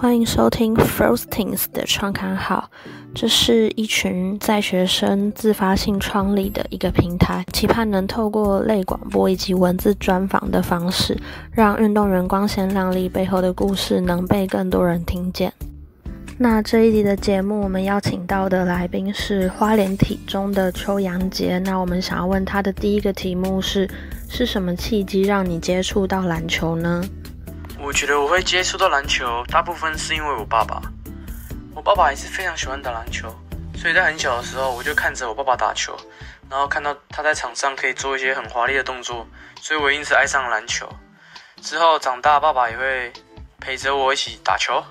欢迎收听 Frostings 的创刊号，这是一群在学生自发性创立的一个平台，期盼能透过类广播以及文字专访的方式，让运动员光鲜亮丽背后的故事能被更多人听见。那这一集的节目，我们邀请到的来宾是花莲体中的邱阳杰。那我们想要问他的第一个题目是：是什么契机让你接触到篮球呢？我觉得我会接触到篮球，大部分是因为我爸爸。我爸爸也是非常喜欢打篮球，所以在很小的时候我就看着我爸爸打球，然后看到他在场上可以做一些很华丽的动作，所以我因此爱上篮球。之后长大，爸爸也会陪着我一起打球。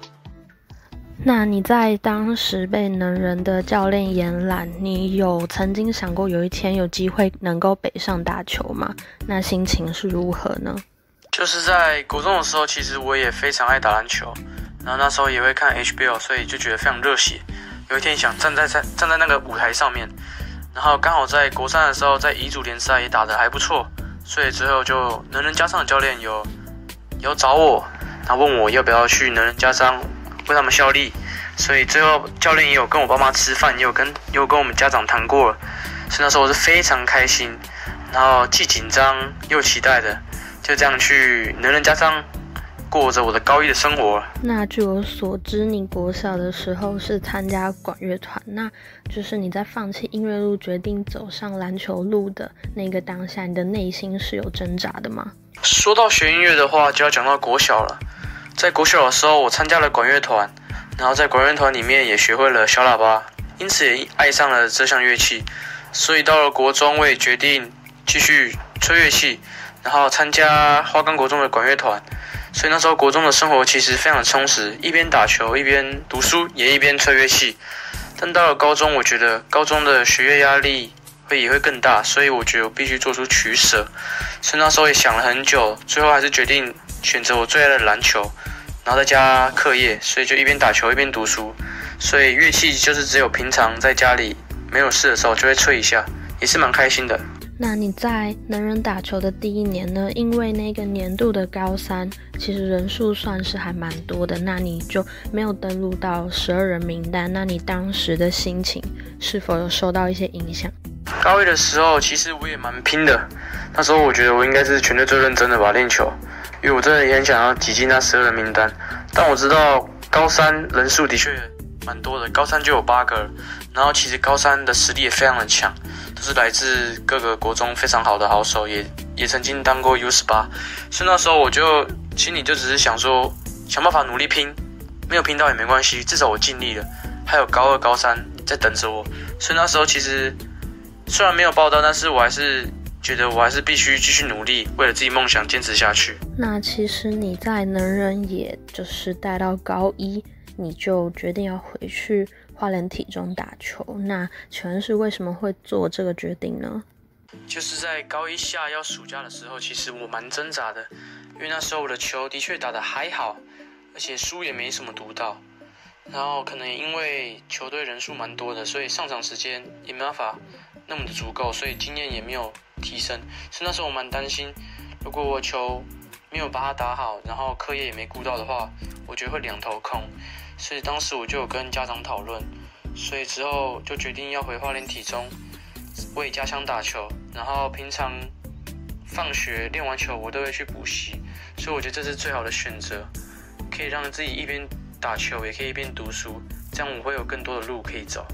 那你在当时被能人的教练延揽，你有曾经想过有一天有机会能够北上打球吗？那心情是如何呢？就是在国中的时候，其实我也非常爱打篮球，然后那时候也会看 HBO，所以就觉得非常热血。有一天想站在在站在那个舞台上面，然后刚好在国三的时候，在乙组联赛也打得还不错，所以之后就能人加上的教练有有找我，他问我要不要去能人加上。为他们效力，所以最后教练也有跟我爸妈吃饭，也有跟也有跟我们家长谈过了。所以那时候我是非常开心，然后既紧张又期待的，就这样去能人家上过着我的高一的生活。那据我所知，你国小的时候是参加管乐团，那就是你在放弃音乐路，决定走上篮球路的那个当下，你的内心是有挣扎的吗？说到学音乐的话，就要讲到国小了。在国小的时候，我参加了管乐团，然后在管乐团里面也学会了小喇叭，因此也爱上了这项乐器。所以到了国中，我也决定继续吹乐器，然后参加花岗国中的管乐团。所以那时候国中的生活其实非常充实，一边打球，一边读书，也一边吹乐器。但到了高中，我觉得高中的学业压力会也会更大，所以我觉得我必须做出取舍。所以那时候也想了很久，最后还是决定选择我最爱的篮球。然后再加课业，所以就一边打球一边读书。所以乐器就是只有平常在家里没有事的时候就会吹一下，也是蛮开心的。那你在能人打球的第一年呢？因为那个年度的高三其实人数算是还蛮多的，那你就没有登录到十二人名单。那你当时的心情是否有受到一些影响？高一的时候其实我也蛮拼的，那时候我觉得我应该是全队最认真的吧练球。因为我真的也很想要挤进那十二人名单，但我知道高三人数的确蛮多的，高三就有八个，然后其实高三的实力也非常的强，都是来自各个国中非常好的好手，也也曾经当过 U 十八，所以那时候我就心里就只是想说，想办法努力拼，没有拼到也没关系，至少我尽力了，还有高二、高三在等着我，所以那时候其实虽然没有报到，但是我还是。觉得我还是必须继续努力，为了自己梦想坚持下去。那其实你在能人，也就是待到高一，你就决定要回去花莲体中打球。那请问是为什么会做这个决定呢？就是在高一下要暑假的时候，其实我蛮挣扎的，因为那时候我的球的确打得还好，而且书也没什么读到。然后可能因为球队人数蛮多的，所以上场时间也没办法那么的足够，所以经验也没有。提升，所以那时候我蛮担心，如果我球没有把它打好，然后课业也没顾到的话，我觉得会两头空。所以当时我就有跟家长讨论，所以之后就决定要回花莲体中为家乡打球，然后平常放学练完球我都会去补习，所以我觉得这是最好的选择，可以让自己一边打球也可以一边读书，这样我会有更多的路可以走。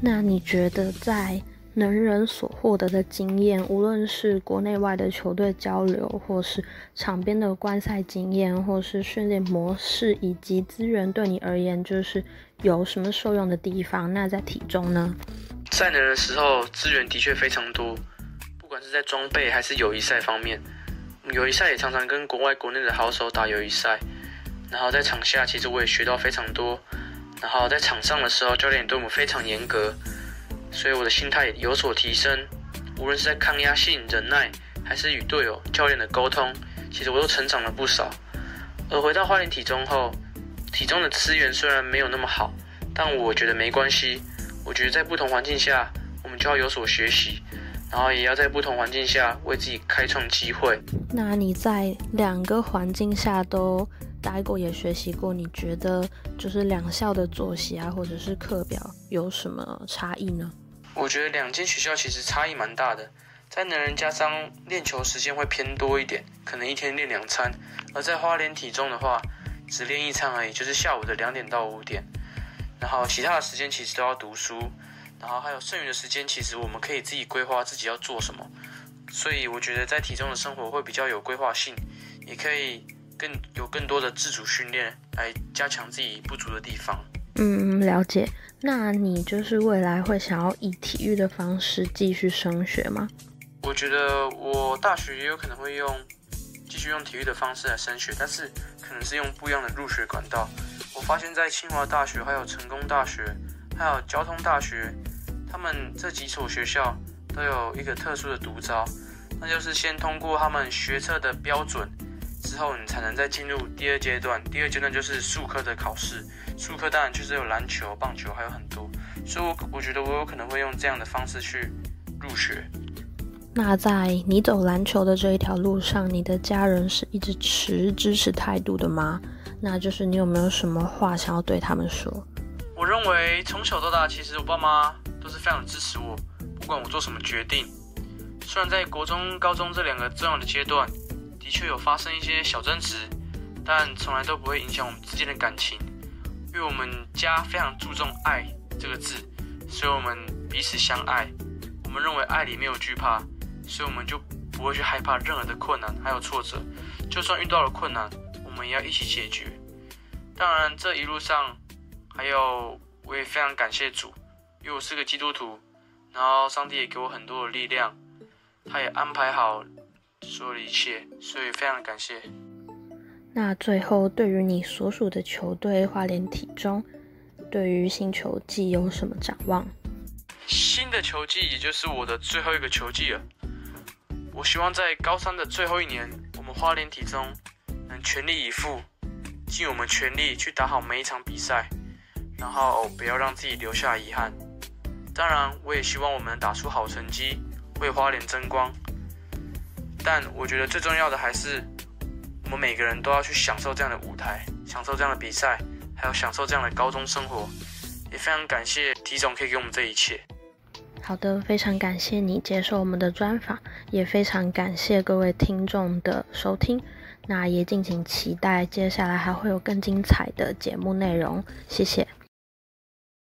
那你觉得在？能人所获得的经验，无论是国内外的球队交流，或是场边的观赛经验，或是训练模式以及资源，对你而言，就是有什么受用的地方？那在体重呢？在能的时候，资源的确非常多，不管是在装备还是友谊赛方面，友谊赛也常常跟国外、国内的好手打友谊赛。然后在场下，其实我也学到非常多。然后在场上的时候，教练对我们非常严格。所以我的心态有所提升，无论是在抗压性、忍耐，还是与队友、教练的沟通，其实我都成长了不少。而回到花莲体中后，体中的资源虽然没有那么好，但我觉得没关系。我觉得在不同环境下，我们就要有所学习，然后也要在不同环境下为自己开创机会。那你在两个环境下都待过也学习过，你觉得就是两校的作息啊，或者是课表有什么差异呢？我觉得两间学校其实差异蛮大的，在能人家商练球时间会偏多一点，可能一天练两餐；而在花莲体重的话，只练一餐而已，就是下午的两点到五点。然后其他的时间其实都要读书，然后还有剩余的时间，其实我们可以自己规划自己要做什么。所以我觉得在体中的生活会比较有规划性，也可以更有更多的自主训练来加强自己不足的地方。嗯，了解。那你就是未来会想要以体育的方式继续升学吗？我觉得我大学也有可能会用继续用体育的方式来升学，但是可能是用不一样的入学管道。我发现，在清华大学、还有成功大学、还有交通大学，他们这几所学校都有一个特殊的独招，那就是先通过他们学测的标准。之后你才能再进入第二阶段，第二阶段就是数科的考试。数科当然就是有篮球、棒球，还有很多。所以，我我觉得我有可能会用这样的方式去入学。那在你走篮球的这一条路上，你的家人是一直持支持态度的吗？那就是你有没有什么话想要对他们说？我认为从小到大，其实我爸妈都是非常支持我，不管我做什么决定。虽然在国中、高中这两个重要的阶段。的确有发生一些小争执，但从来都不会影响我们之间的感情，因为我们家非常注重“爱”这个字，所以我们彼此相爱。我们认为爱里没有惧怕，所以我们就不会去害怕任何的困难还有挫折。就算遇到了困难，我们也要一起解决。当然，这一路上还有我也非常感谢主，因为我是个基督徒，然后上帝也给我很多的力量，他也安排好。所有的一切，所以非常感谢。那最后，对于你所属的球队花莲体中，对于新球季有什么展望？新的球季也就是我的最后一个球季了。我希望在高三的最后一年，我们花莲体中能全力以赴，尽我们全力去打好每一场比赛，然后不要让自己留下遗憾。当然，我也希望我们能打出好成绩，为花莲争光。但我觉得最重要的还是，我们每个人都要去享受这样的舞台，享受这样的比赛，还有享受这样的高中生活。也非常感谢体总可以给我们这一切。好的，非常感谢你接受我们的专访，也非常感谢各位听众的收听。那也敬请期待接下来还会有更精彩的节目内容。谢谢。